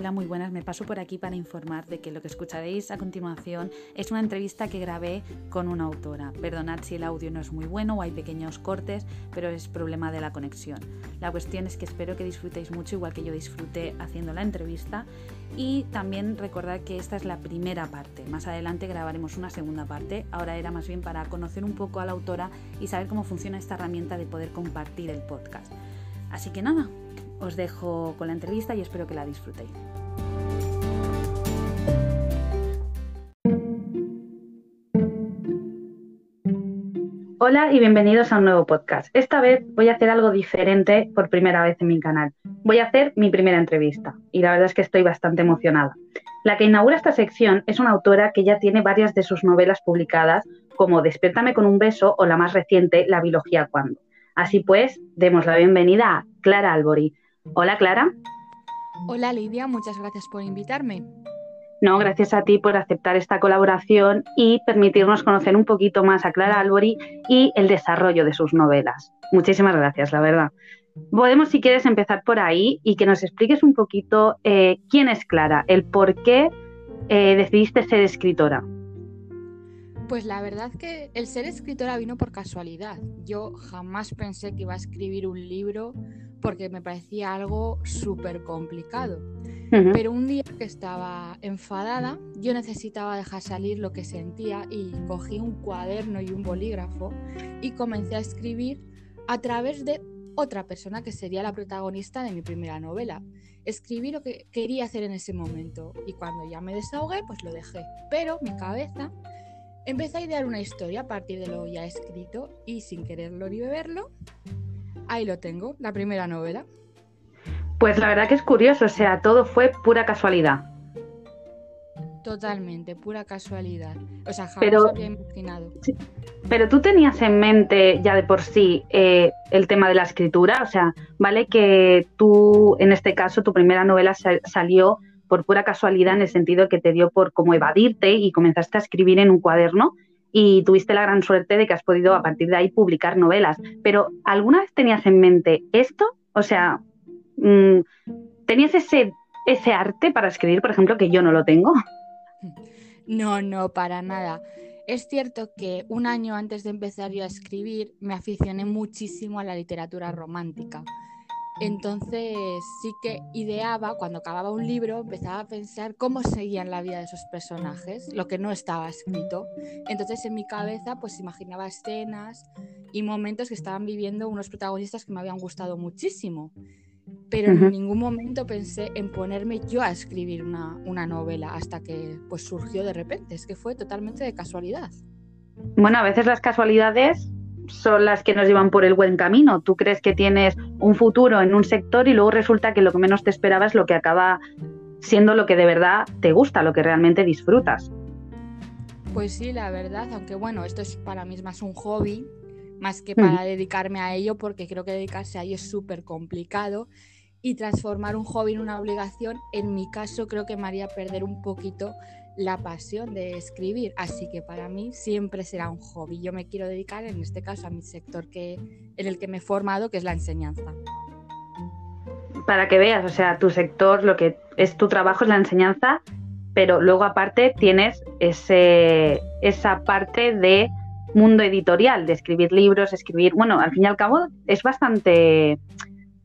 Hola, muy buenas. Me paso por aquí para informar de que lo que escucharéis a continuación es una entrevista que grabé con una autora. Perdonad si el audio no es muy bueno o hay pequeños cortes, pero es problema de la conexión. La cuestión es que espero que disfrutéis mucho, igual que yo disfruté haciendo la entrevista. Y también recordad que esta es la primera parte. Más adelante grabaremos una segunda parte. Ahora era más bien para conocer un poco a la autora y saber cómo funciona esta herramienta de poder compartir el podcast. Así que nada, os dejo con la entrevista y espero que la disfrutéis. Hola y bienvenidos a un nuevo podcast. Esta vez voy a hacer algo diferente por primera vez en mi canal. Voy a hacer mi primera entrevista y la verdad es que estoy bastante emocionada. La que inaugura esta sección es una autora que ya tiene varias de sus novelas publicadas, como Despiértame con un beso o la más reciente, La biología cuando. Así pues, demos la bienvenida a Clara Albori, Hola Clara. Hola Lidia, muchas gracias por invitarme. No, gracias a ti por aceptar esta colaboración y permitirnos conocer un poquito más a Clara Albori y el desarrollo de sus novelas. Muchísimas gracias, la verdad. Podemos, si quieres, empezar por ahí y que nos expliques un poquito eh, quién es Clara, el por qué eh, decidiste ser escritora. Pues la verdad que el ser escritora vino por casualidad. Yo jamás pensé que iba a escribir un libro porque me parecía algo súper complicado. Pero un día que estaba enfadada, yo necesitaba dejar salir lo que sentía y cogí un cuaderno y un bolígrafo y comencé a escribir a través de otra persona que sería la protagonista de mi primera novela. Escribí lo que quería hacer en ese momento y cuando ya me desahogué, pues lo dejé. Pero mi cabeza empecé a idear una historia a partir de lo ya escrito y sin quererlo ni beberlo, ahí lo tengo, la primera novela. Pues la verdad que es curioso, o sea, todo fue pura casualidad. Totalmente, pura casualidad. O sea, jamás pero, había imaginado. pero tú tenías en mente ya de por sí eh, el tema de la escritura, o sea, vale que tú, en este caso, tu primera novela salió por pura casualidad en el sentido que te dio por como evadirte y comenzaste a escribir en un cuaderno y tuviste la gran suerte de que has podido a partir de ahí publicar novelas. Pero ¿alguna vez tenías en mente esto? O sea, mm, ¿tenías ese, ese arte para escribir, por ejemplo, que yo no lo tengo? No, no, para nada. Es cierto que un año antes de empezar yo a escribir me aficioné muchísimo a la literatura romántica. Entonces sí que ideaba, cuando acababa un libro, empezaba a pensar cómo seguían la vida de esos personajes, lo que no estaba escrito. Entonces en mi cabeza pues imaginaba escenas y momentos que estaban viviendo unos protagonistas que me habían gustado muchísimo. Pero en ningún momento pensé en ponerme yo a escribir una, una novela hasta que pues surgió de repente. Es que fue totalmente de casualidad. Bueno, a veces las casualidades son las que nos llevan por el buen camino. Tú crees que tienes un futuro en un sector y luego resulta que lo que menos te esperaba es lo que acaba siendo lo que de verdad te gusta, lo que realmente disfrutas. Pues sí, la verdad, aunque bueno, esto es para mí es más un hobby, más que para dedicarme a ello, porque creo que dedicarse a ello es súper complicado y transformar un hobby en una obligación, en mi caso creo que me haría perder un poquito la pasión de escribir, así que para mí siempre será un hobby. Yo me quiero dedicar en este caso a mi sector que, en el que me he formado, que es la enseñanza. Para que veas, o sea, tu sector, lo que es tu trabajo es la enseñanza, pero luego aparte tienes ese, esa parte de mundo editorial, de escribir libros, escribir, bueno, al fin y al cabo es bastante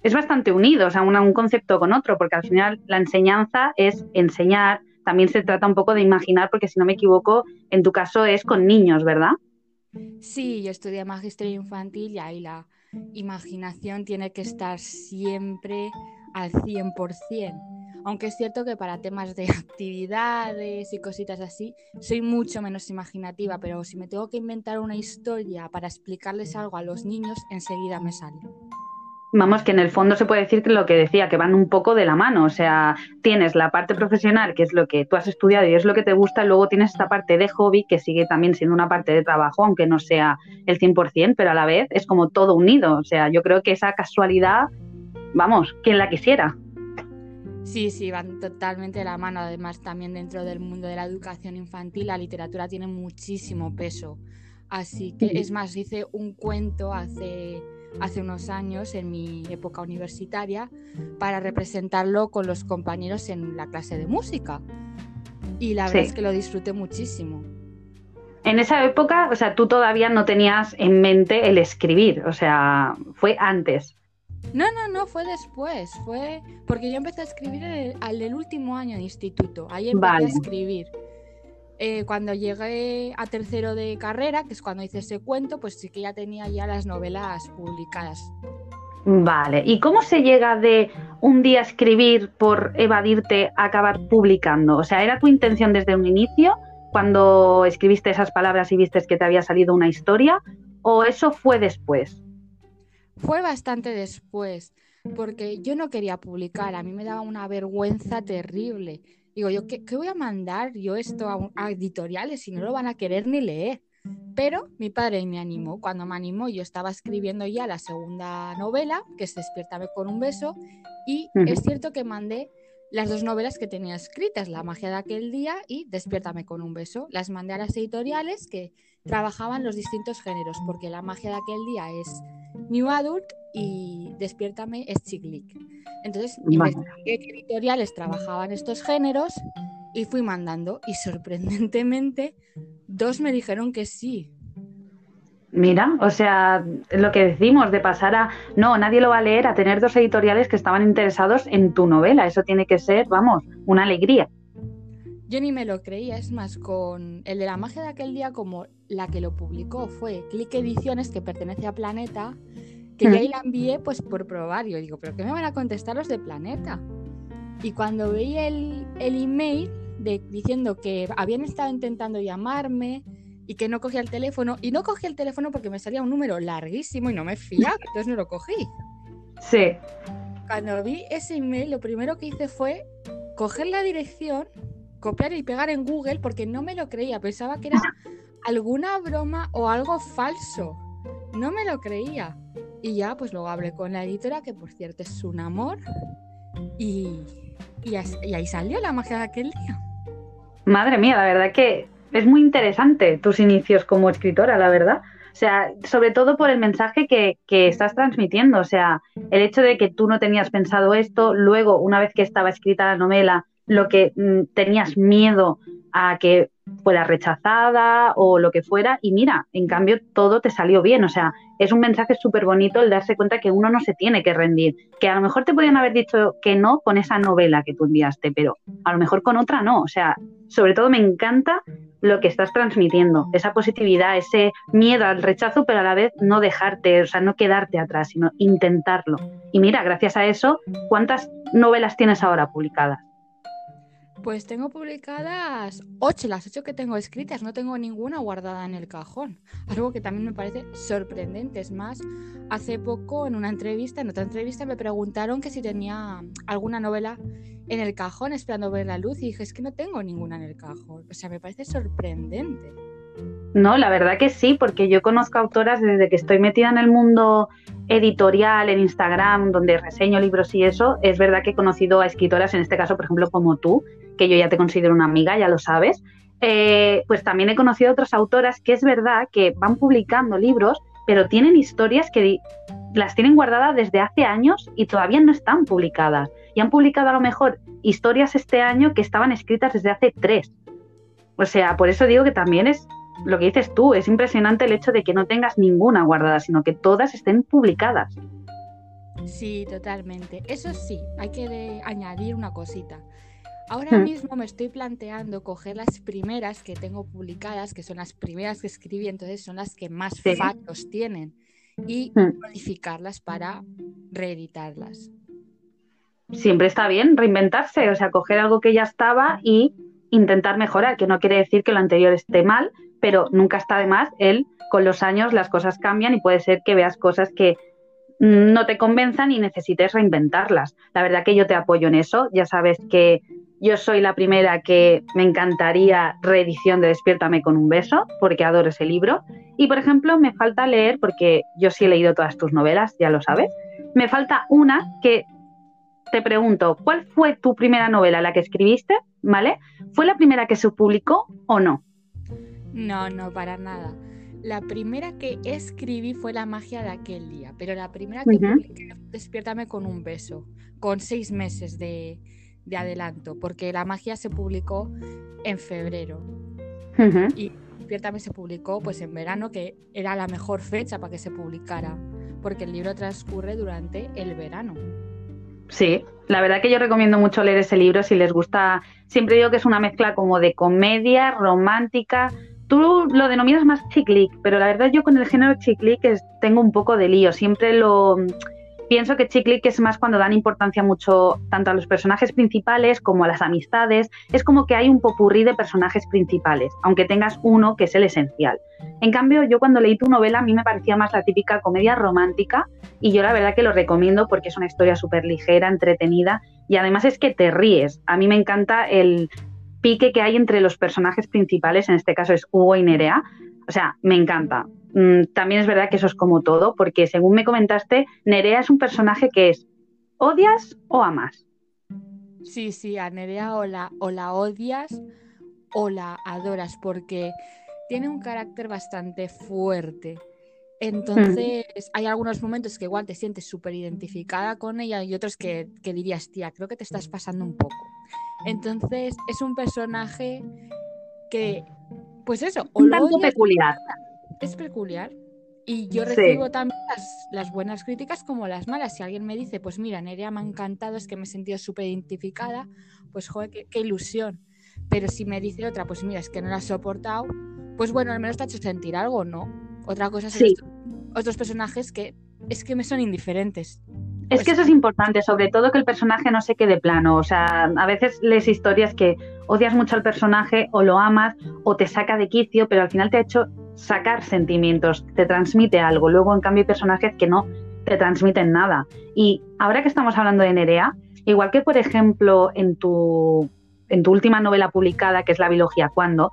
es bastante unido, o sea, un concepto con otro, porque al final la enseñanza es enseñar, también se trata un poco de imaginar, porque si no me equivoco, en tu caso es con niños, ¿verdad? Sí, yo estudié magisterio infantil y ahí la imaginación tiene que estar siempre al 100%. Aunque es cierto que para temas de actividades y cositas así, soy mucho menos imaginativa, pero si me tengo que inventar una historia para explicarles algo a los niños, enseguida me sale vamos, que en el fondo se puede decir que lo que decía, que van un poco de la mano. O sea, tienes la parte profesional, que es lo que tú has estudiado y es lo que te gusta, y luego tienes esta parte de hobby, que sigue también siendo una parte de trabajo, aunque no sea el 100%, pero a la vez es como todo unido. O sea, yo creo que esa casualidad, vamos, quien la quisiera. Sí, sí, van totalmente de la mano. Además, también dentro del mundo de la educación infantil, la literatura tiene muchísimo peso. Así que, es más, hice un cuento hace hace unos años en mi época universitaria para representarlo con los compañeros en la clase de música. Y la verdad es que lo disfruté muchísimo. En esa época, o sea, tú todavía no tenías en mente el escribir, o sea, fue antes. No, no, no, fue después. Fue porque yo empecé a escribir al del último año de instituto. Ahí empecé a escribir. Eh, cuando llegué a tercero de carrera, que es cuando hice ese cuento, pues sí que ya tenía ya las novelas publicadas. Vale, ¿y cómo se llega de un día escribir por evadirte a acabar publicando? O sea, ¿era tu intención desde un inicio cuando escribiste esas palabras y viste que te había salido una historia? ¿O eso fue después? Fue bastante después, porque yo no quería publicar, a mí me daba una vergüenza terrible. Digo, yo, ¿qué, voy a mandar yo esto a, editoriales si no lo van a querer ni leer? Pero mi padre me animó. Cuando me animó, yo estaba escribiendo ya la segunda novela, que es Despiértame con un beso, y es cierto que mandé las dos novelas que tenía escritas, La magia de aquel día y Despiértame con un beso. Las mandé a las editoriales que trabajaban los distintos géneros, porque La magia de aquel día es New Adult y Despiértame es Chiclic. Entonces, investigué qué editoriales trabajaban estos géneros y fui mandando. Y sorprendentemente, dos me dijeron que sí. Mira, o sea, lo que decimos de pasar a no, nadie lo va a leer, a tener dos editoriales que estaban interesados en tu novela. Eso tiene que ser, vamos, una alegría. Yo ni me lo creía, es más, con el de la magia de aquel día, como la que lo publicó fue Click Ediciones, que pertenece a Planeta, que ya ahí la envié pues por probar. Yo digo, ¿pero qué me van a contestar los de Planeta? Y cuando veí el, el email de, diciendo que habían estado intentando llamarme y que no cogía el teléfono, y no cogí el teléfono porque me salía un número larguísimo y no me fiaba, entonces no lo cogí. Sí. Cuando vi ese email, lo primero que hice fue coger la dirección, copiar y pegar en Google porque no me lo creía, pensaba que era alguna broma o algo falso. No me lo creía. Y ya, pues luego hablé con la editora, que por cierto es un amor, y, y, ahí salió la magia de aquel día. Madre mía, la verdad que es muy interesante tus inicios como escritora, la verdad. O sea, sobre todo por el mensaje que, que, estás transmitiendo. O sea, el hecho de que tú no tenías pensado esto, luego, una vez que estaba escrita la novela, lo que mm, tenías miedo a que fuera rechazada o lo que fuera, y mira, en cambio todo te salió bien. O sea, es un mensaje súper bonito el darse cuenta que uno no se tiene que rendir, que a lo mejor te podrían haber dicho que no con esa novela que tú enviaste, pero a lo mejor con otra no. O sea, sobre todo me encanta lo que estás transmitiendo, esa positividad, ese miedo al rechazo, pero a la vez no dejarte, o sea, no quedarte atrás, sino intentarlo. Y mira, gracias a eso, ¿cuántas novelas tienes ahora publicadas? Pues tengo publicadas ocho, las ocho que tengo escritas, no tengo ninguna guardada en el cajón. Algo que también me parece sorprendente. Es más, hace poco en una entrevista, en otra entrevista, me preguntaron que si tenía alguna novela en el cajón esperando ver la luz y dije, es que no tengo ninguna en el cajón. O sea, me parece sorprendente. No, la verdad que sí, porque yo conozco autoras desde que estoy metida en el mundo editorial, en Instagram, donde reseño libros y eso. Es verdad que he conocido a escritoras, en este caso, por ejemplo, como tú, que yo ya te considero una amiga, ya lo sabes. Eh, pues también he conocido otras autoras que es verdad que van publicando libros, pero tienen historias que las tienen guardadas desde hace años y todavía no están publicadas. Y han publicado a lo mejor historias este año que estaban escritas desde hace tres. O sea, por eso digo que también es lo que dices tú, es impresionante el hecho de que no tengas ninguna guardada, sino que todas estén publicadas. Sí, totalmente. Eso sí, hay que añadir una cosita. Ahora hmm. mismo me estoy planteando coger las primeras que tengo publicadas, que son las primeras que escribí, entonces son las que más sí. tienen, y hmm. modificarlas para reeditarlas. Siempre está bien reinventarse, o sea, coger algo que ya estaba y intentar mejorar, que no quiere decir que lo anterior esté mal, pero nunca está de más el con los años las cosas cambian y puede ser que veas cosas que no te convenzan y necesites reinventarlas. La verdad que yo te apoyo en eso. Ya sabes que yo soy la primera que me encantaría reedición de Despiértame con un beso, porque adoro ese libro. Y, por ejemplo, me falta leer, porque yo sí he leído todas tus novelas, ya lo sabes. Me falta una que te pregunto, ¿cuál fue tu primera novela, la que escribiste? ¿Vale? ¿Fue la primera que se publicó o no? No, no, para nada. la primera que escribí fue La magia de aquel día, pero la primera que publiqué Despiértame con un beso, con seis meses de, adelanto, porque La magia se publicó en febrero. Y Despiértame se publicó pues en verano, que era la mejor fecha para que se publicara, porque el libro transcurre durante el verano. Sí, la verdad que yo recomiendo mucho leer ese libro si les gusta. Siempre digo que es una mezcla como de comedia, romántica, Tú lo denominas más chiclic, pero la verdad yo con el género chiclic tengo un poco de lío. Siempre lo pienso que chiclic es más cuando dan importancia mucho tanto a los personajes principales como a las amistades. Es como que hay un popurrí de personajes principales, aunque tengas uno que es el esencial. En cambio, yo cuando leí tu novela a mí me parecía más la típica comedia romántica y yo la verdad que lo recomiendo porque es una historia súper ligera, entretenida y además es que te ríes. A mí me encanta el pique que hay entre los personajes principales, en este caso es Hugo y Nerea. O sea, me encanta. Mm, también es verdad que eso es como todo, porque según me comentaste, Nerea es un personaje que es odias o amas. Sí, sí, a Nerea o la, o la odias o la adoras, porque tiene un carácter bastante fuerte. Entonces, hay algunos momentos que igual te sientes súper identificada con ella y otros que, que, dirías, tía, creo que te estás pasando un poco. Entonces, es un personaje que, pues eso, un tanto peculiar. Es peculiar. Y yo recibo también las, buenas críticas como las malas. Si alguien me dice, pues mira, Nerea me ha encantado, es que me he sentido súper identificada, pues joder, qué, ilusión. Pero si me dice otra, pues mira, es que no la he soportado, pues bueno, al menos te ha hecho sentir algo, ¿no? Otra cosa son otros personajes que es que me son indiferentes. Es que eso es importante, sobre todo que el personaje no se quede plano. O sea, a veces lees historias que odias mucho al personaje o lo amas o te saca de quicio, pero al final te ha hecho sacar sentimientos, te transmite algo. Luego, en cambio, hay personajes que no te transmiten nada. Y ahora que estamos hablando de Nerea, igual que por ejemplo en tu, en tu última novela publicada, que es La biología cuando,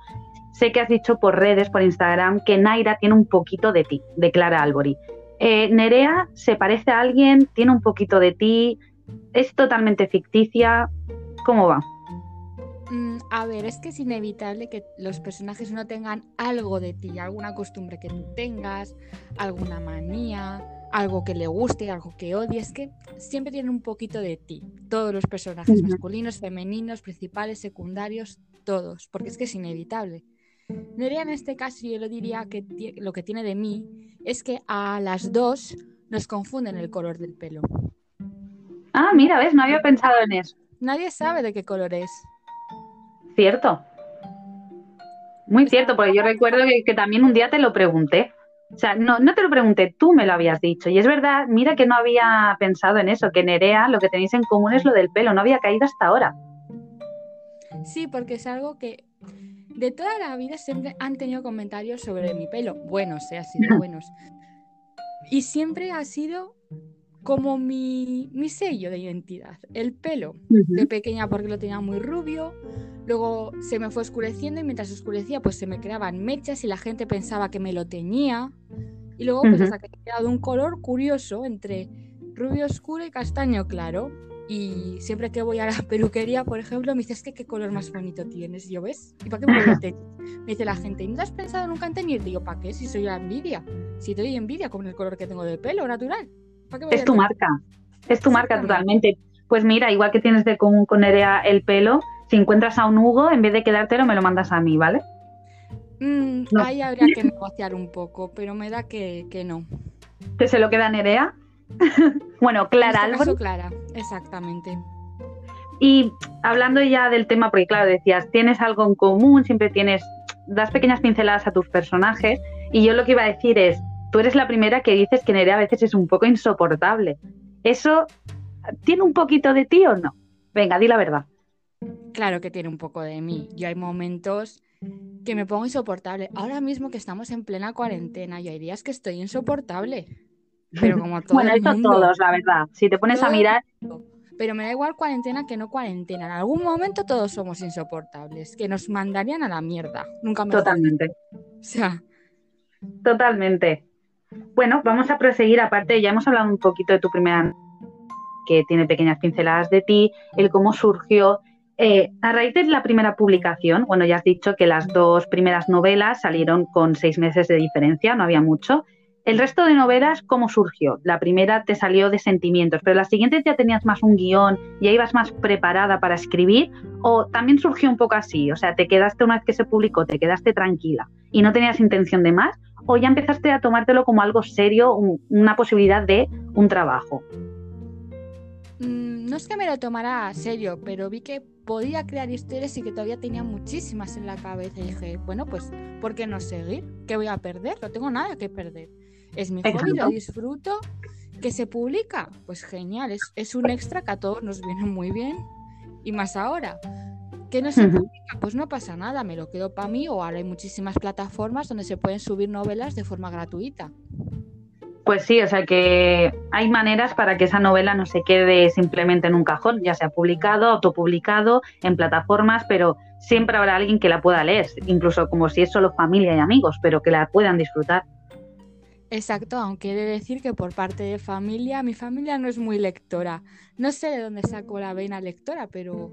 sé que has dicho por redes, por Instagram, que Naira tiene un poquito de ti, de Clara Albori. Eh, Nerea se parece a alguien, tiene un poquito de ti, es totalmente ficticia. ¿Cómo va? Mm, a ver, es que es inevitable que los personajes no tengan algo de ti, alguna costumbre que tú tengas, alguna manía, algo que le guste, algo que odie. Es que siempre tienen un poquito de ti. Todos los personajes, masculinos, femeninos, principales, secundarios, todos, porque es que es inevitable. Nerea en este caso yo lo diría que lo que tiene de mí es que a las dos nos confunden el color del pelo. Ah, mira, ves, no había pensado en eso. Nadie sabe de qué color es. Cierto. Muy cierto, porque yo recuerdo que, también un día te lo pregunté. O sea, no, no te lo pregunté, tú me lo habías dicho. Y es verdad, mira que no había pensado en eso, que Nerea lo que tenéis en común es lo del pelo, no había caído hasta ahora. Sí, porque es algo que de toda la vida siempre han tenido comentarios sobre mi pelo, buenos, eh, ha sido buenos. Y siempre ha sido como mi, sello de identidad, el pelo. De pequeña porque lo tenía muy rubio, luego se me fue oscureciendo y mientras oscurecía pues se me creaban mechas y la gente pensaba que me lo tenía. Y luego pues hasta que he quedado un color curioso entre rubio oscuro y castaño claro. Y siempre que voy a la peluquería, por ejemplo, me dice, es que qué color más bonito tienes. Y yo, ¿ves? ¿Y para qué me teñir? Me dice la gente, ¿y no has pensado nunca en teñir? Digo, ¿para qué? Si soy la envidia. Si doy envidia con el color que tengo de pelo natural. Es tu marca. Es tu marca totalmente. Pues mira, igual que tienes de común con Nerea el pelo, si encuentras a un Hugo, en vez de quedártelo, me lo mandas a mí, ¿vale? Mm, ahí habría que negociar un poco, pero me da que, que no. ¿Que se lo queda Nerea? bueno, Clara este Clara, exactamente. Y hablando ya del tema, porque claro, decías, tienes algo en común, siempre tienes, das pequeñas pinceladas a tus personajes, y yo lo que iba a decir es, tú eres la primera que dices que Nerea a veces es un poco insoportable. ¿Eso tiene un poquito de ti o no? Venga, di la verdad. Claro que tiene un poco de mí. Yo hay momentos que me pongo insoportable. Ahora mismo que estamos en plena cuarentena, yo hay días que estoy insoportable. Pero como todo bueno, esto todos, la verdad. Si te pones a mirar. Pero me da igual cuarentena que no cuarentena. En algún momento todos somos insoportables, que nos mandarían a la mierda. Nunca me Totalmente. O sea. Totalmente. Bueno, vamos a proseguir. Aparte, ya hemos hablado un poquito de tu primera que tiene pequeñas pinceladas de ti, el cómo surgió. eh, a raíz de la primera publicación, bueno, ya has dicho que las dos primeras novelas salieron con seis meses de diferencia, no había mucho. El resto de novelas, ¿cómo surgió? La primera te salió de sentimientos, pero las siguientes ya tenías más un guion, ya ibas más preparada para escribir, o también surgió un poco así, o sea, te quedaste una vez que se publicó, te quedaste tranquila y no tenías intención de más, o ya empezaste a tomártelo como algo serio, una posibilidad de un trabajo. Mm, no es que me lo tomara a serio, pero vi que podía crear historias y que todavía tenía muchísimas en la cabeza. Y dije, bueno, pues, ¿por qué no seguir? ¿Qué voy a perder? No tengo nada que perder. Es mi hobby, lo disfruto. ¿Que se publica? Pues genial, es, es un extra que a todos nos viene muy bien. Y más ahora. ¿Que no se publica? Pues no pasa nada, me lo quedo para mí o ahora hay muchísimas plataformas donde se pueden subir novelas de forma gratuita. Pues sí, o sea que hay maneras para que esa novela no se quede simplemente en un cajón, ya sea publicado, autopublicado, en plataformas, pero siempre habrá alguien que la pueda leer, incluso como si es solo familia y amigos, pero que la puedan disfrutar. Exacto, aunque he de decir que por parte de familia, mi familia no es muy lectora. No sé de dónde saco la vena lectora, pero...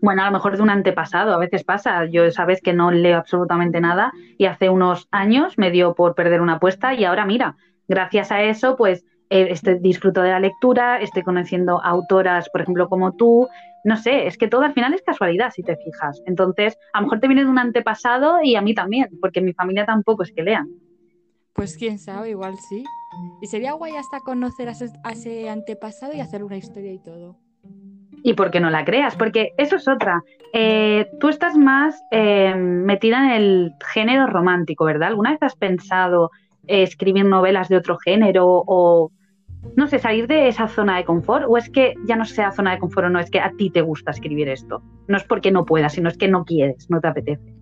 Bueno, a lo mejor de un antepasado, a veces pasa. Yo sabes que no leo absolutamente nada y hace unos años me dio por perder una apuesta y ahora mira, gracias a eso, pues eh, este, disfruto de la lectura, estoy conociendo autoras, por ejemplo, como tú. No sé, es que todo al final es casualidad, si te fijas. Entonces, a lo mejor te viene de un antepasado y a mí también, porque mi familia tampoco es que lean. Pues quién sabe, igual sí. Y sería guay hasta conocer a ese, antepasado y hacer una historia y todo. ¿Y por qué no la creas? Porque eso es otra. Eh, tú estás más eh, metida en el género romántico, ¿verdad? ¿Alguna vez has pensado escribir novelas de otro género o, no sé, salir de esa zona de confort? ¿O es que ya no sea zona de confort o no, es que a ti te gusta escribir esto? No es porque no puedas, sino es que no quieres, no te apetece.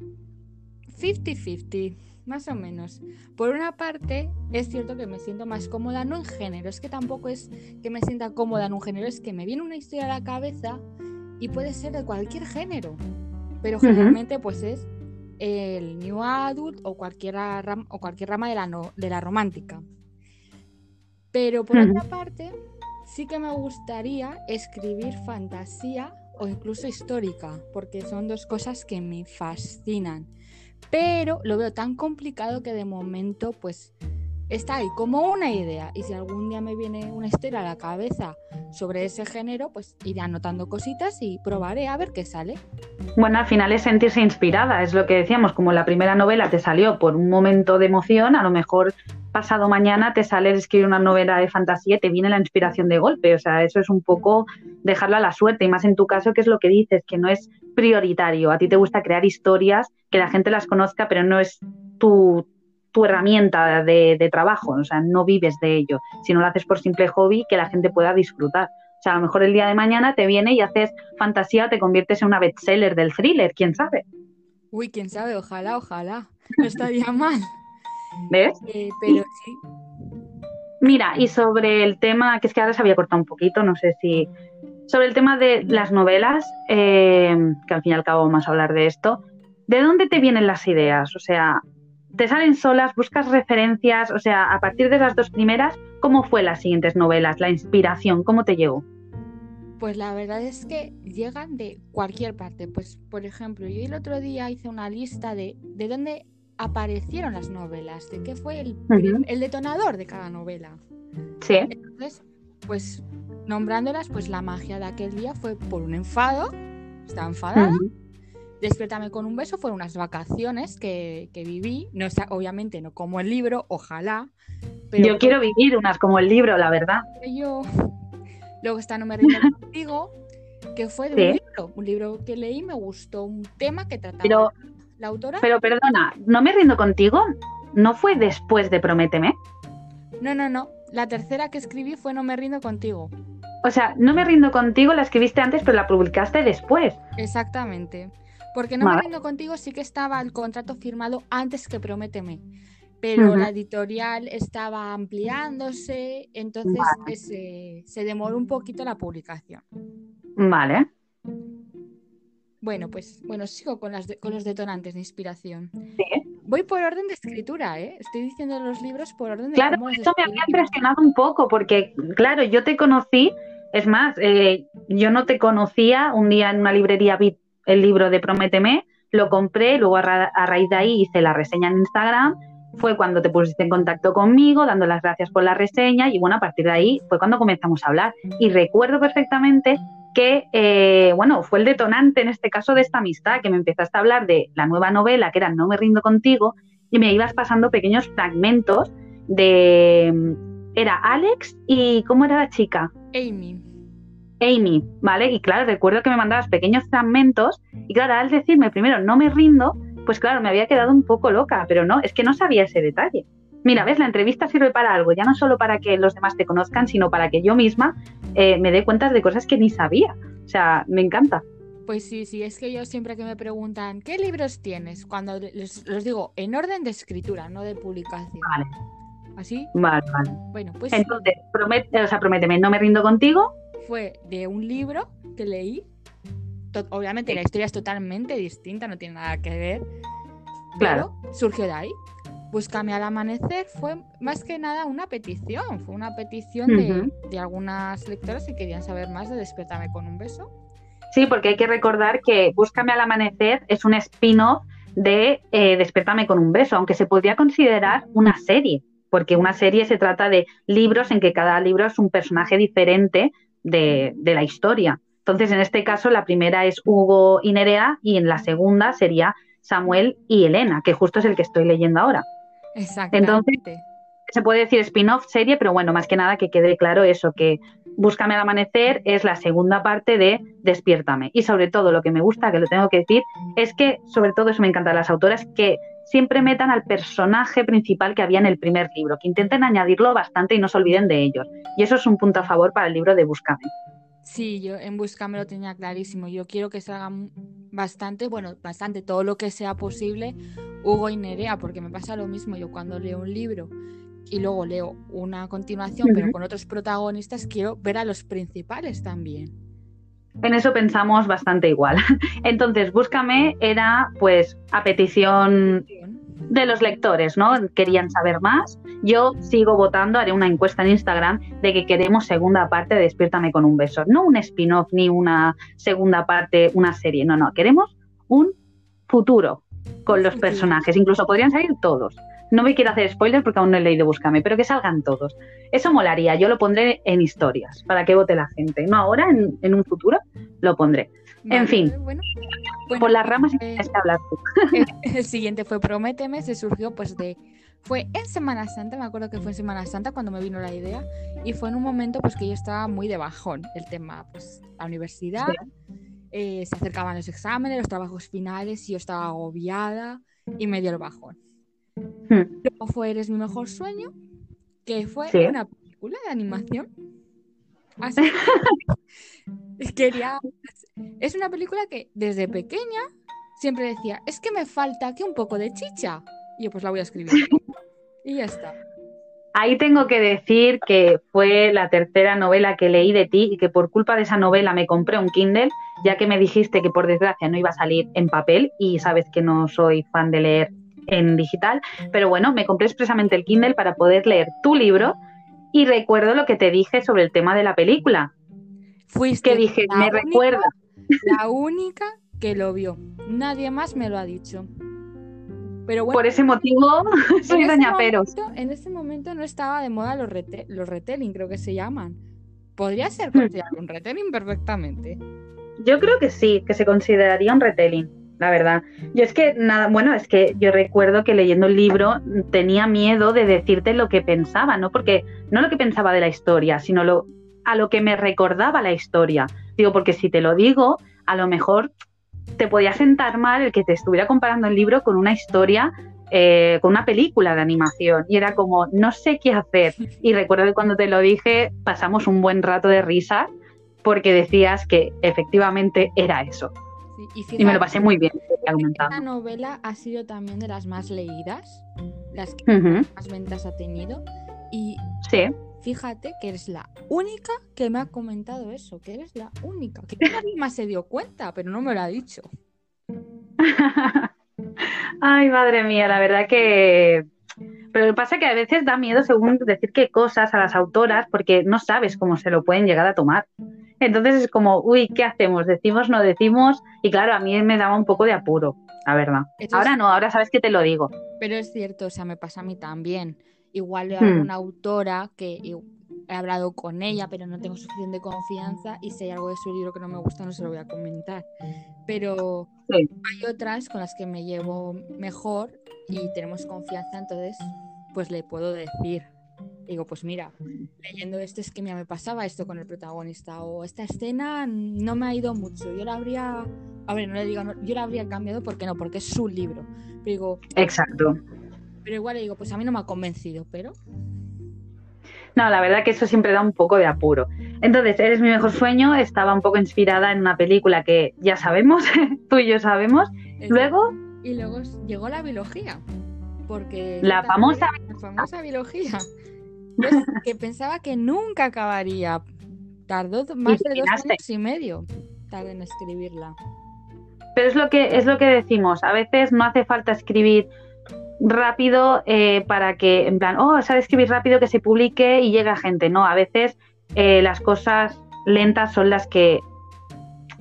50-50, más o menos. Por una parte, es cierto que me siento más cómoda, no en género, es que tampoco es que me sienta cómoda en un género, es que me viene una historia a la cabeza y puede ser de cualquier género. Pero generalmente, pues es el New Adult o cualquier, rama, o cualquier rama de la, de la romántica. Pero por otra parte, sí que me gustaría escribir fantasía o incluso histórica, porque son dos cosas que me fascinan. Pero lo veo tan complicado que de momento, pues está ahí como una idea y si algún día me viene una historia a la cabeza sobre ese género, pues iré anotando cositas y probaré a ver qué sale. Bueno, al final es sentirse inspirada, es lo que decíamos, como la primera novela te salió por un momento de emoción, a lo mejor pasado mañana te sale escribir una novela de fantasía y te viene la inspiración de golpe, o sea, eso es un poco dejarla a la suerte y más en tu caso que es lo que dices, que no es prioritario, a ti te gusta crear historias, que la gente las conozca, pero no es tu tu herramienta de, trabajo, o sea, no vives de ello, sino lo haces por simple hobby que la gente pueda disfrutar. O sea, a lo mejor el día de mañana te viene y haces fantasía, te conviertes en una bestseller del thriller, quién sabe. Uy, quién sabe, ojalá, ojalá. No estaría mal. ¿Ves? Eh, pero sí. Mira, y sobre el tema, que es que ahora se había cortado un poquito, no sé si. Sobre el tema de las novelas, eh, que al fin y al cabo vamos a hablar de esto, ¿de dónde te vienen las ideas? O sea, te salen solas, buscas referencias, o sea, a partir de las dos primeras, ¿cómo fue las siguientes novelas? La inspiración, ¿cómo te llegó? Pues la verdad es que llegan de cualquier parte. Pues, por ejemplo, yo el otro día hice una lista de, de dónde aparecieron las novelas, de qué fue el, el detonador de cada novela. Sí. Entonces, pues nombrándolas, pues la magia de aquel día fue por un enfado, estaba enfadada, Despiértame con un beso fueron unas vacaciones que, viví, no obviamente no como el libro, ojalá. Pero yo quiero vivir unas como el libro, la verdad. Yo. Luego está No me rindo contigo, que fue de un libro, un libro que leí, me gustó un tema que trataba pero, la autora. Pero perdona, No me rindo contigo, ¿no fue después de Prométeme? No, no, no. La tercera que escribí fue No me rindo contigo. O sea, No me rindo contigo la escribiste antes, pero la publicaste después. Exactamente. Porque no me rindo contigo, sí que estaba el contrato firmado antes que Prométeme. Pero la editorial estaba ampliándose, entonces se, demoró un poquito la publicación. Vale. Bueno, pues bueno, sigo con, las con los detonantes de inspiración. Sí. Voy por orden de escritura, ¿eh? Estoy diciendo los libros por orden de Claro, esto me había impresionado un poco, porque, claro, yo te conocí Es más, eh, yo no te conocía, un día en una librería vi el libro de Prométeme, lo compré, luego a, a raíz de ahí hice la reseña en Instagram fue cuando te pusiste en contacto conmigo, dando las gracias por la reseña y bueno, a partir de ahí fue cuando comenzamos a hablar. Y recuerdo perfectamente que, eh, bueno, fue el detonante en este caso de esta amistad, que me empezaste a hablar de la nueva novela que era No me rindo contigo y me ibas pasando pequeños fragmentos de... Era Alex y ¿cómo era la chica? Amy. Amy, ¿vale? Y claro, recuerdo que me mandabas pequeños fragmentos y claro, al decirme primero no me rindo, pues claro, me había quedado un poco loca, pero no, es que no sabía ese detalle. Mira, ves, la entrevista sirve para algo, ya no solo para que los demás te conozcan, sino para que yo misma eh, me dé cuenta de cosas que ni sabía. O sea, me encanta. Pues sí, sí, es que yo siempre que me preguntan, ¿qué libros tienes? Cuando les, los digo, en orden de escritura, no de publicación. Vale. ¿Así? Vale, vale. Bueno, pues. Entonces, promete, o sea, prométeme, no me rindo contigo. Fue de un libro que leí obviamente la historia es totalmente distinta, no tiene nada que ver. Claro. surgió de ahí. Búscame al amanecer fue más que nada una petición, fue una petición de, algunas lectoras que querían saber más de Despiértame con un beso. Sí, porque hay que recordar que Búscame al amanecer es un spin-off de eh, Despiértame con un beso, aunque se podría considerar una serie, porque una serie se trata de libros en que cada libro es un personaje diferente de la historia. Entonces, en este caso, la primera es Hugo y Nerea y en la segunda sería Samuel y Elena, que justo es el que estoy leyendo ahora. Exactamente. Entonces, se puede decir spin-off serie, pero bueno, más que nada que quede claro eso, que Búscame al amanecer es la segunda parte de Despiértame. Y sobre todo lo que me gusta, que lo tengo que decir, es que sobre todo eso me encanta de las autoras, que siempre metan al personaje principal que había en el primer libro, que intenten añadirlo bastante y no se olviden de ellos. Y eso es un punto a favor para el libro de Búscame. Sí, yo en Busca me lo tenía clarísimo. Yo quiero que salga bastante, bueno, bastante, todo lo que sea posible, Hugo y Nerea, porque me pasa lo mismo. Yo cuando leo un libro y luego leo una continuación, pero con otros protagonistas, quiero ver a los principales también. En eso pensamos bastante igual. Entonces, Búscame era, pues, a petición de los lectores, ¿no? Querían saber más. Yo sigo votando, haré una encuesta en Instagram de que queremos segunda parte de Despiértame con un beso. No un spin-off ni una segunda parte, una serie. No, no. Queremos un futuro con los personajes. Incluso podrían salir todos. No me quiero hacer spoiler porque aún no he leído Búscame, pero que salgan todos. Eso molaría. Yo lo pondré en historias para que vote la gente. No ahora, en un futuro, lo pondré en fin, por las ramas eh, que hablar tú. El, siguiente fue Prométeme, se surgió pues de... Fue en Semana Santa, me acuerdo que fue en Semana Santa cuando me vino la idea y fue en un momento pues que yo estaba muy de bajón, el tema pues la universidad, eh, se acercaban los exámenes, los trabajos finales y yo estaba agobiada y me dio el bajón. Hmm. Luego fue Eres mi mejor sueño, que fue una película de animación. Así quería es una película que desde pequeña siempre decía, es que me falta aquí un poco de chicha. Y yo pues la voy a escribir. y ya está. Ahí tengo que decir que fue la tercera novela que leí de ti y que por culpa de esa novela me compré un Kindle, ya que me dijiste que por desgracia no iba a salir en papel y sabes que no soy fan de leer en digital, pero bueno, me compré expresamente el Kindle para poder leer tu libro y recuerdo lo que te dije sobre el tema de la película. Fuiste que dije, me recuerda la única que lo vio. Nadie más me lo ha dicho. Pero bueno, Por ese motivo soy doña Peros. en este momento no estaba de moda los, los retelling, creo que se llaman. Podría ser considerado un retelling perfectamente. Yo creo que sí, que se consideraría un retelling, la verdad. Yo es que nada, bueno, es que yo recuerdo que leyendo el libro tenía miedo de decirte lo que pensaba, ¿no? Porque no lo que pensaba de la historia, sino lo a lo que me recordaba la historia. Digo, porque si te lo digo, a lo mejor te podía sentar mal el que te estuviera comparando el libro con una historia, eh, con una película de animación. Y era como, no sé qué hacer. Y recuerdo que cuando te lo dije, pasamos un buen rato de risa porque decías que efectivamente era eso. y, me lo pasé muy bien. Esta novela ha sido también de las más leídas, las que más ventas ha tenido. Y sí fíjate que eres la única que me ha comentado eso, que eres la única, que nadie más se dio cuenta, pero no me lo ha dicho. Ay, madre mía, la verdad que, Pero lo que pasa es que a veces da miedo según decir qué cosas a las autoras porque no sabes cómo se lo pueden llegar a tomar. Entonces es como, uy, ¿qué hacemos? ¿Decimos, no decimos? Y claro, a mí me daba un poco de apuro, la verdad. ahora no, ahora sabes que te lo digo. Pero es cierto, o sea, me pasa a mí también. Igual hay hmm. una autora que he hablado con ella, pero no tengo suficiente confianza y si hay algo de su libro que no me gusta no se lo voy a comentar. Pero hay otras con las que me llevo mejor y tenemos confianza, entonces pues le puedo decir. Digo, pues mira, leyendo esto es que me pasaba esto con el protagonista o esta escena no me ha ido mucho. Yo la habría, a ver, no le digo, yo la habría cambiado porque no, porque es su libro. Pero digo, exacto. Pero igual le digo, pues a mí no me ha convencido, pero no, la verdad que eso siempre da un poco de apuro. Entonces, Eres mi mejor sueño estaba un poco inspirada en una película que ya sabemos, tú y yo sabemos. Luego... Y luego llegó la biología, porque... La famosa... La famosa biología. que pensaba que nunca acabaría. Tardó más de dos años y medio tardé en escribirla. Pero es lo que es lo que decimos. A veces no hace falta escribir rápido eh, para que, en plan, oh, sabe escribir rápido que se publique y llegue a gente. No, a veces eh, las cosas lentas son las que.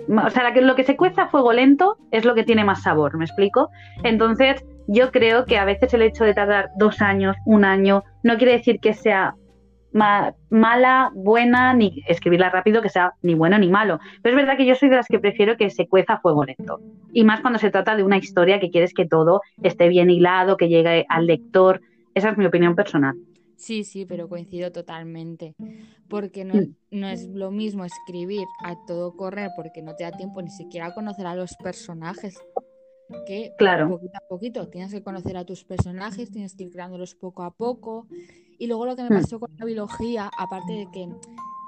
O sea, lo que se cueza a fuego lento es lo que tiene más sabor, ¿me explico? Entonces, yo creo que a veces el hecho de tardar dos años, un año, no quiere decir que sea mala, buena, ni escribirla rápido que sea ni bueno ni malo. Pero es verdad que yo soy de las que prefiero que se cueza a fuego lento. Y más cuando se trata de una historia que quieres que todo esté bien hilado, que llegue al lector. Esa es mi opinión personal. Sí, sí, pero coincido totalmente. Porque no, mm. no, es lo mismo escribir a todo correr porque no te da tiempo ni siquiera a conocer a los personajes. Que claro. poquito a poquito tienes que conocer a tus personajes, tienes que ir creándolos poco a poco y luego lo que me hmm. pasó con la biología, aparte de que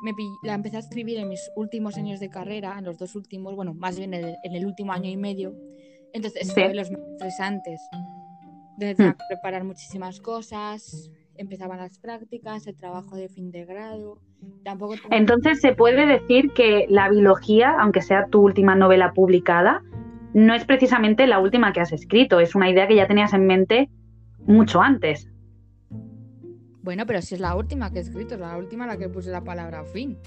me la empecé a escribir en mis últimos años de carrera, en los dos últimos, bueno, más bien en el, último año y medio. Entonces, fue los más estresantes. Tenía que preparar muchísimas cosas, empezaban las prácticas, el trabajo de fin de grado. Tampoco Entonces, se puede decir que la biología, aunque sea tu última novela publicada, no es precisamente la última que has escrito, es una idea que ya tenías en mente mucho antes. Bueno, pero si es la última que he escrito, es la última la que puse la palabra fin.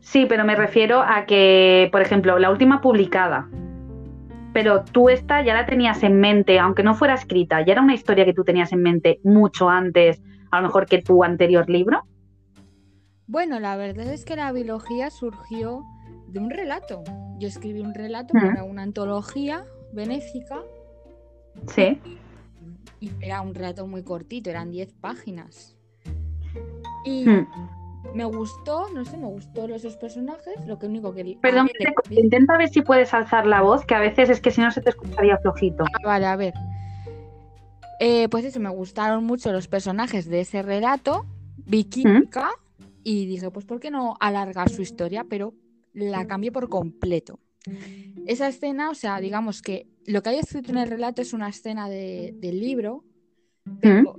Sí, pero me refiero a que, por ejemplo, la última publicada, pero tú esta ya la tenías en mente, aunque no fuera escrita, ya era una historia que tú tenías en mente mucho antes, a lo mejor que tu anterior libro. Bueno, la verdad es que la biología surgió de un relato. Yo escribí un relato para una antología benéfica. Sí era un relato muy cortito, eran 10 páginas. Y hmm. me gustó, no sé, me gustó esos personajes, lo que único que... Perdón, intenta ver si puedes alzar la voz, que a veces es que si no se te escucharía flojito. Ah, vale, a ver. Eh, pues eso, me gustaron mucho los personajes de ese relato, vikinga, hmm. y dije, pues ¿por qué no alargar su historia? Pero la cambié por completo. Esa escena, o sea, digamos que lo que hay escrito en el relato es una escena del libro, pero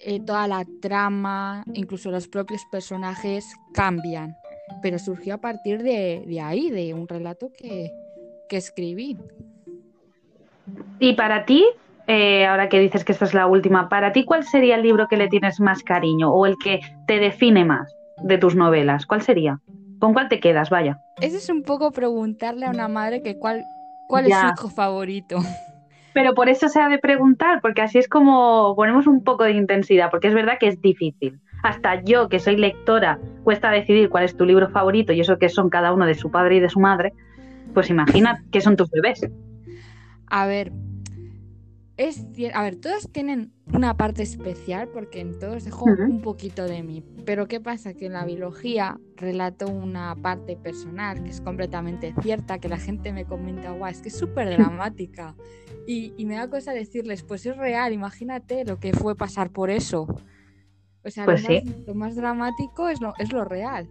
eh, toda la trama, incluso los propios personajes cambian. Pero surgió a partir de, ahí, de un relato que, escribí. Y para ti, eh, ahora que dices que esta es la última, para ti, ¿cuál sería el libro que le tienes más cariño o el que te define más de tus novelas? ¿Cuál sería? ¿Con cuál te quedas? Vaya. Eso es un poco preguntarle a una madre que cuál, cuál es su hijo favorito. Pero por eso se ha de preguntar, porque así es como ponemos un poco de intensidad, porque es verdad que es difícil. Hasta yo, que soy lectora, cuesta decidir cuál es tu libro favorito y eso que son cada uno de su padre y de su madre, pues imagina que son tus bebés. A ver, es a ver, todos tienen una parte especial porque en todos dejo un poquito de mí. Pero ¿qué pasa? Que en la biología relato una parte personal que es completamente cierta, que la gente me comenta, guau, es que es súper dramática. Y, me da cosa decirles, pues es real, imagínate lo que fue pasar por eso. O sea, lo, pues más, lo, más, dramático es lo, es lo real.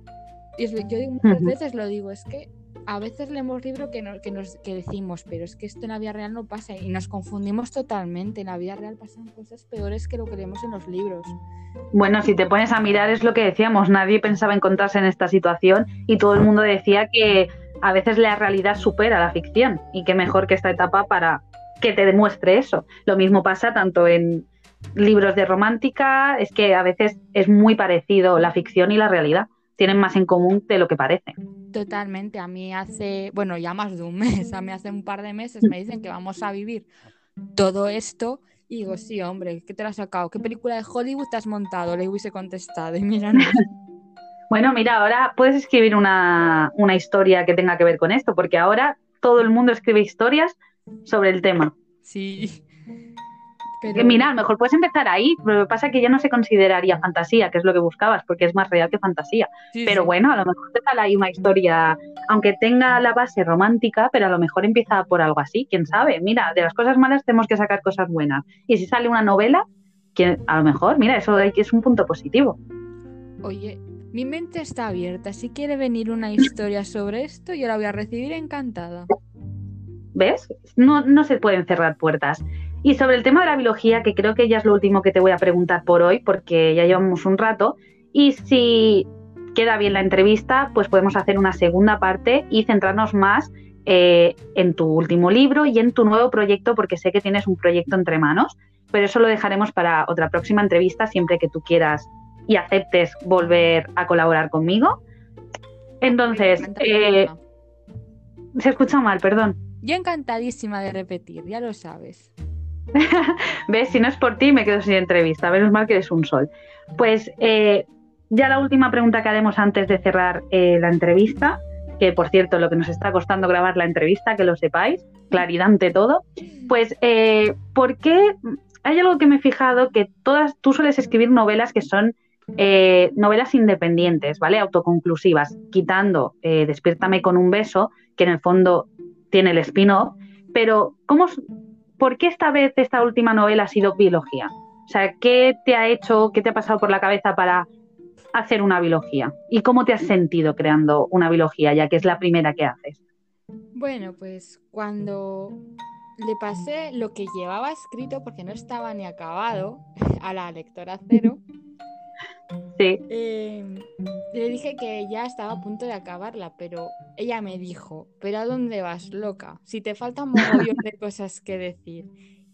Y yo digo, muchas veces lo digo, es que a veces leemos libros que, que, nos, que decimos, pero es que esto en la vida real no pasa y nos confundimos totalmente. En la vida real pasan cosas peores que lo que leemos en los libros. Bueno, si te pones a mirar es lo que decíamos, nadie pensaba encontrarse en esta situación y todo el mundo decía que a veces la realidad supera la ficción y que mejor que esta etapa para que te demuestre eso. Lo mismo pasa tanto en libros de romántica, es que a veces es muy parecido la ficción y la realidad. Tienen más en común de lo que parece. Totalmente. A mí hace, bueno, ya más de un mes, a mí hace un par de meses me dicen que vamos a vivir todo esto. Y digo, sí, hombre, ¿qué te lo has sacado? ¿Qué película de Hollywood te has montado? Le hubiese contestado. Y mira, no. Bueno, mira, ahora puedes escribir una, una historia que tenga que ver con esto, porque ahora todo el mundo escribe historias sobre el tema. Sí. Pero... Mira, a lo mejor puedes empezar ahí, pero lo que pasa es que ya no se consideraría fantasía, que es lo que buscabas, porque es más real que fantasía. Sí, pero sí. bueno, a lo mejor te sale ahí una historia, aunque tenga la base romántica, pero a lo mejor empieza por algo así, quién sabe. Mira, de las cosas malas tenemos que sacar cosas buenas. Y si sale una novela, que a lo mejor, mira, eso es un punto positivo. Oye, mi mente está abierta. Si quiere venir una historia sobre esto, yo la voy a recibir encantada. ¿Ves? No, no se pueden cerrar puertas. Y sobre el tema de la biología, que creo que ya es lo último que te voy a preguntar por hoy, porque ya llevamos un rato, y si queda bien la entrevista, pues podemos hacer una segunda parte y centrarnos más eh, en tu último libro y en tu nuevo proyecto, porque sé que tienes un proyecto entre manos, pero eso lo dejaremos para otra próxima entrevista, siempre que tú quieras y aceptes volver a colaborar conmigo. Entonces, eh, se escucha mal, perdón. Yo encantadísima de repetir, ya lo sabes. ¿Ves? Si no es por ti, me quedo sin entrevista. Menos mal que eres un sol. Pues eh, ya la última pregunta que haremos antes de cerrar eh, la entrevista, que por cierto, lo que nos está costando grabar la entrevista, que lo sepáis, claridad ante todo. Pues, eh, ¿por qué? Hay algo que me he fijado que todas, tú sueles escribir novelas que son eh, novelas independientes, ¿vale? Autoconclusivas, quitando Despiértame con un beso, que en el fondo tiene el spin-off, pero ¿cómo, ¿por qué esta vez esta última novela ha sido biología? O sea, ¿qué te ha hecho, qué te ha pasado por la cabeza para hacer una biología? ¿Y cómo te has sentido creando una biología, ya que es la primera que haces? Bueno, pues cuando le pasé lo que llevaba escrito, porque no estaba ni acabado, a la lectora cero, Sí. eh, le dije que ya estaba a punto de acabarla, pero ella me dijo, ¿pero a dónde vas, loca? Si te faltan mogollón de cosas que decir.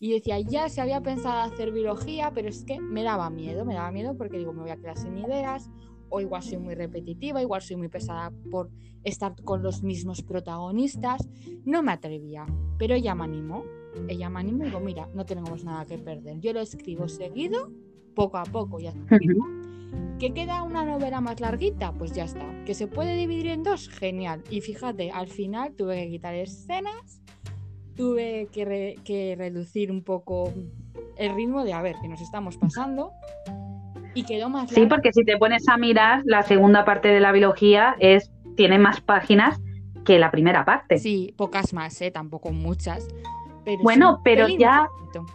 Y decía, ya se había pensado hacer biología, pero es que me daba miedo, me daba miedo porque digo, me voy a quedar sin ideas, o igual soy muy repetitiva, igual soy muy pesada por estar con los mismos protagonistas. No me atrevía, pero ella me animó. Ella me animó y digo, mira, no tenemos nada que perder. Yo lo escribo seguido, poco a poco, ya está. ¿Que queda una novela más larguita? Pues ya está. ¿Que se puede dividir en dos? Genial. Y fíjate, al final tuve que quitar escenas, tuve que, re- que reducir un poco el ritmo de a ver, que nos estamos pasando. Y quedó más Sí, larga. porque si te pones a mirar, la segunda parte de la biología es, tiene más páginas que la primera parte. Sí, pocas más, ¿eh? Tampoco muchas. Pero Bueno, sí pero ya- poquito.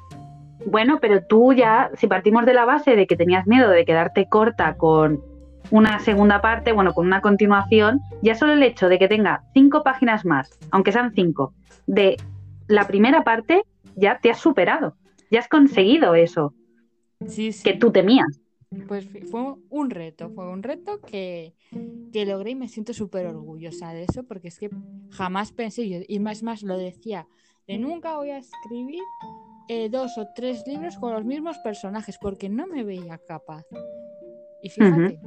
Bueno, pero tú ya, si partimos de la base de que tenías miedo de quedarte corta con una segunda parte, bueno, con una continuación, ya solo el hecho de que tenga cinco páginas más, aunque sean cinco, de la primera parte, ya te has superado. Ya has conseguido eso Sí, sí. que tú temías. Pues fue un reto, fue un reto que, que logré y me siento súper orgullosa de eso porque es que jamás pensé, yo, y más más lo decía, de nunca voy a escribir eh, dos o tres libros con los mismos personajes porque no me veía capaz. Y fíjate,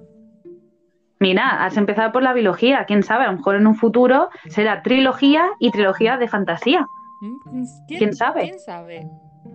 Mira, has empezado por la biología, quién sabe, a lo mejor en un futuro será trilogía y trilogía de fantasía. ¿Mm? ¿Quién sabe? ¿Quién sabe?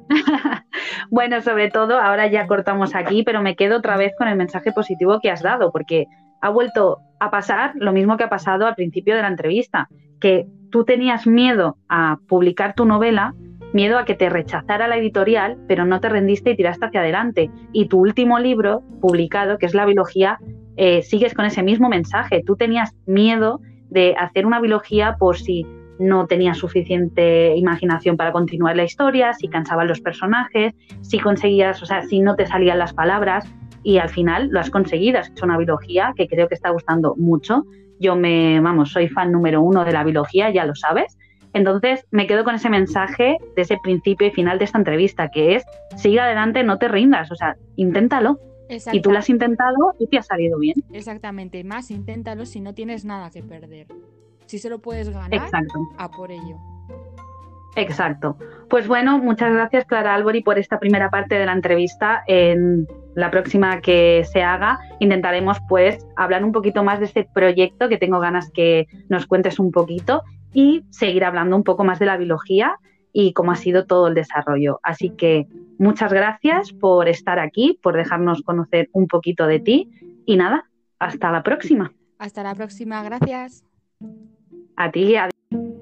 Bueno, sobre todo, ahora ya cortamos aquí, pero me quedo otra vez con el mensaje positivo que has dado, porque ha vuelto a pasar lo mismo que ha pasado al principio de la entrevista, que tú tenías miedo a publicar tu novela, miedo a que te rechazara la editorial, pero no te rendiste y tiraste hacia adelante. Y tu último libro publicado, que es La biología, eh, sigues con ese mismo mensaje. Tú tenías miedo de hacer una biología por si no tenías suficiente imaginación para continuar la historia, si cansaban los personajes, si conseguías, o sea, si no te salían las palabras y al final lo has conseguido, has hecho una biología que creo que está gustando mucho. Yo me, vamos, soy fan número uno de la biología, ya lo sabes. Entonces me quedo con ese mensaje de ese principio y final de esta entrevista, que es sigue adelante, no te rindas, o sea, inténtalo. Y tú lo has intentado y te ha salido bien. Exactamente, más inténtalo si no tienes nada que perder. Si solo puedes ganar, Exacto. a por ello. Exacto. Pues bueno, muchas gracias Clara Albori por esta primera parte de la entrevista. En la próxima que se haga intentaremos pues hablar un poquito más de este proyecto que tengo ganas que nos cuentes un poquito y seguir hablando un poco más de la biología y cómo ha sido todo el desarrollo. Así que muchas gracias por estar aquí, por dejarnos conocer un poquito de ti y nada, hasta la próxima. Hasta la próxima, gracias. A ti, adiós.